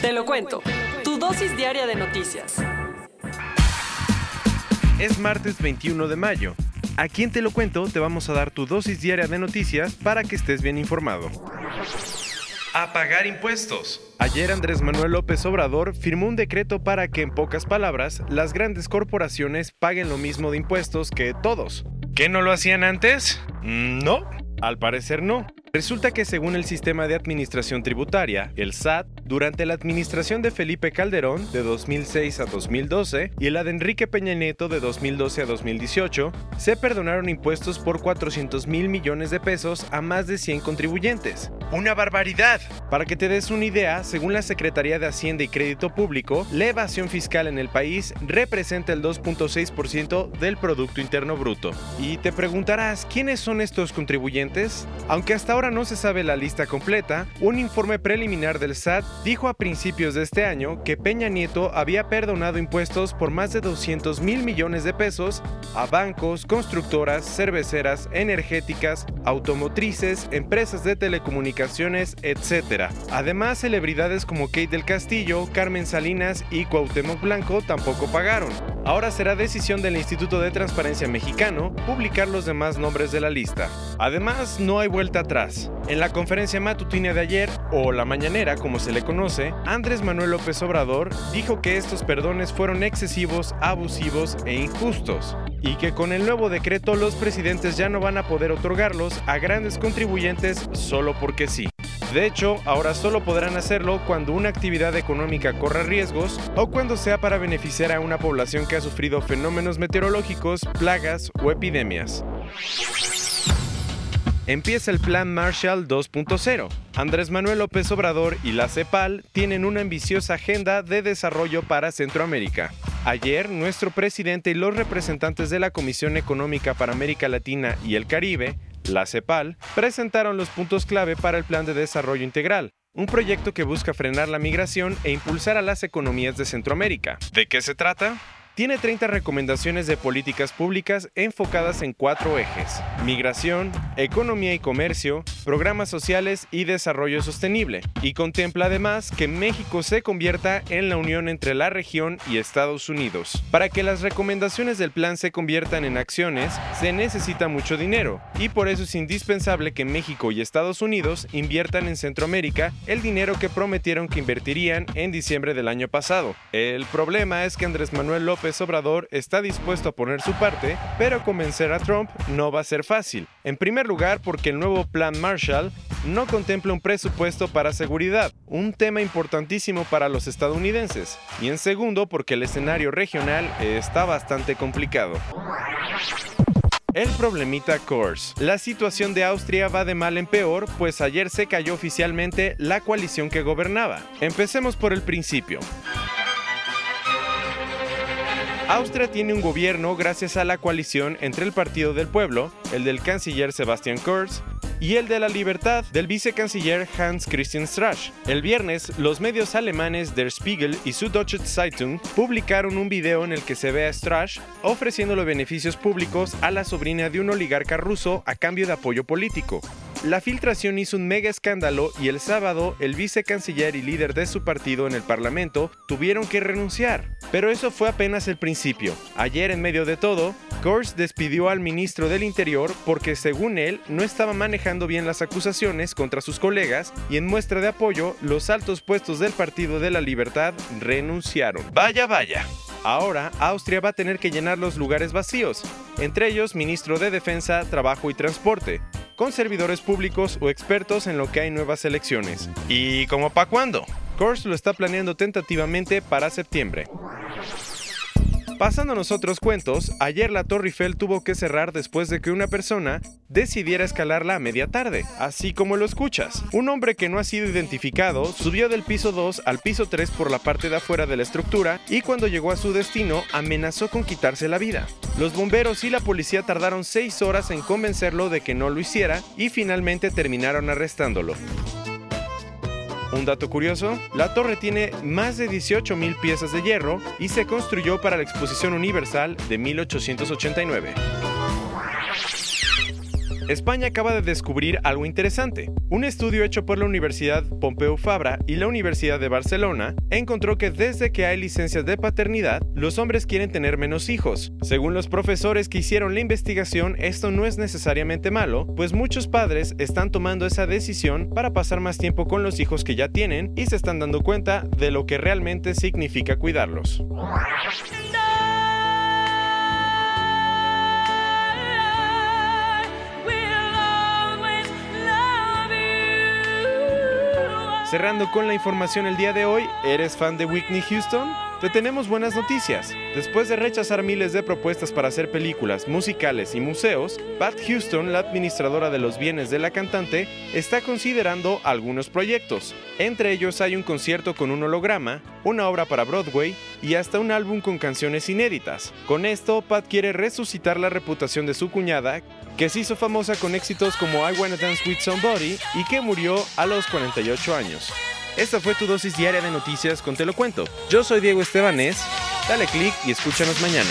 Te lo cuento. Tu dosis diaria de noticias. Es martes 21 de mayo. Aquí en Te lo cuento te vamos a dar tu dosis diaria de noticias para que estés bien informado. A pagar impuestos. Ayer Andrés Manuel López Obrador firmó un decreto para que, en pocas palabras, las grandes corporaciones paguen lo mismo de impuestos que todos. ¿Qué no lo hacían antes? Mm, No, al parecer no. Resulta que según el sistema de administración tributaria, el SAT, durante la administración de Felipe Calderón de 2006 a 2012 y la de Enrique Peña Nieto de 2012 a 2018, se perdonaron impuestos por 400 mil millones de pesos a más de 100 contribuyentes. ¡Una barbaridad! Para que te des una idea, según la Secretaría de Hacienda y Crédito Público, la evasión fiscal en el país representa el 2.6% del Producto Interno Bruto. Y te preguntarás, ¿quiénes son estos contribuyentes? Aunque hasta ahora no se sabe la lista completa, un informe preliminar del SAT dijo a principios de este año que Peña Nieto había perdonado impuestos por más de 200 mil millones de pesos a bancos, constructoras, cerveceras, energéticas, automotrices, empresas de telecomunicaciones, etc. Además, celebridades como Kate del Castillo, Carmen Salinas y Cuauhtémoc Blanco tampoco pagaron. Ahora será decisión del Instituto de Transparencia Mexicano publicar los demás nombres de la lista. Además, no hay vuelta atrás. En la conferencia matutina de ayer, o la mañanera como se le conoce, Andrés Manuel López Obrador dijo que estos perdones fueron excesivos, abusivos e injustos, y que con el nuevo decreto los presidentes ya no van a poder otorgarlos a grandes contribuyentes solo porque sí. De hecho, ahora solo podrán hacerlo cuando una actividad económica corra riesgos o cuando sea para beneficiar a una población que ha sufrido fenómenos meteorológicos, plagas o epidemias. Empieza el Plan Marshall 2.0. Andrés Manuel López Obrador y la CEPAL tienen una ambiciosa agenda de desarrollo para Centroamérica. Ayer, nuestro presidente y los representantes de la Comisión Económica para América Latina y el Caribe, la CEPAL, presentaron los puntos clave para el Plan de Desarrollo Integral, un proyecto que busca frenar la migración e impulsar a las economías de Centroamérica. ¿De qué se trata? Tiene 30 recomendaciones de políticas públicas enfocadas en cuatro ejes. Migración, economía y comercio, programas sociales y desarrollo sostenible. Y contempla además que México se convierta en la unión entre la región y Estados Unidos. Para que las recomendaciones del plan se conviertan en acciones, se necesita mucho dinero. Y por eso es indispensable que México y Estados Unidos inviertan en Centroamérica el dinero que prometieron que invertirían en diciembre del año pasado. El problema es que Andrés Manuel López Obrador está dispuesto a poner su parte, pero convencer a Trump no va a ser fácil. En primer lugar, porque el nuevo Plan Marshall no contempla un presupuesto para seguridad, un tema importantísimo para los estadounidenses. Y en segundo, porque el escenario regional está bastante complicado. El problemita Kors. La situación de Austria va de mal en peor, pues ayer se cayó oficialmente la coalición que gobernaba. Empecemos por el principio. Austria tiene un gobierno gracias a la coalición entre el Partido del Pueblo, el del canciller Sebastian Kurz, y el de la libertad del vicecanciller Hans Christian Strache. El viernes, los medios alemanes Der Spiegel y Süddeutsche Zeitung publicaron un video en el que se ve a Strache ofreciéndole beneficios públicos a la sobrina de un oligarca ruso a cambio de apoyo político. La filtración hizo un mega escándalo y el sábado el vicecanciller y líder de su partido en el Parlamento tuvieron que renunciar. Pero eso fue apenas el principio. Ayer en medio de todo, Kurz despidió al ministro del Interior porque según él no estaba manejando bien las acusaciones contra sus colegas y en muestra de apoyo los altos puestos del Partido de la Libertad renunciaron. Vaya, vaya. Ahora Austria va a tener que llenar los lugares vacíos, entre ellos ministro de Defensa, Trabajo y Transporte, con servidores públicos o expertos en lo que hay nuevas elecciones. ¿Y como para cuándo? Kors lo está planeando tentativamente para septiembre. Pasándonos otros cuentos, ayer la Torre Eiffel tuvo que cerrar después de que una persona decidiera escalarla a media tarde, así como lo escuchas. Un hombre que no ha sido identificado subió del piso 2 al piso 3 por la parte de afuera de la estructura y cuando llegó a su destino amenazó con quitarse la vida. Los bomberos y la policía tardaron 6 horas en convencerlo de que no lo hiciera y finalmente terminaron arrestándolo. Un dato curioso, la torre tiene más de 18.000 piezas de hierro y se construyó para la Exposición Universal de 1889. España acaba de descubrir algo interesante. Un estudio hecho por la Universidad Pompeu Fabra y la Universidad de Barcelona encontró que desde que hay licencias de paternidad, los hombres quieren tener menos hijos. Según los profesores que hicieron la investigación, esto no es necesariamente malo, pues muchos padres están tomando esa decisión para pasar más tiempo con los hijos que ya tienen y se están dando cuenta de lo que realmente significa cuidarlos. Cerrando con la información el día de hoy, ¿eres fan de Whitney Houston? Te tenemos buenas noticias. Después de rechazar miles de propuestas para hacer películas, musicales y museos, Pat Houston, la administradora de los bienes de la cantante, está considerando algunos proyectos. Entre ellos hay un concierto con un holograma, una obra para Broadway y hasta un álbum con canciones inéditas. Con esto, Pat quiere resucitar la reputación de su cuñada, que se hizo famosa con éxitos como I Wanna Dance With Somebody y que murió a los 48 años. Esta fue tu dosis diaria de noticias con Te lo cuento. Yo soy Diego Estebanés, dale click y escúchanos mañana.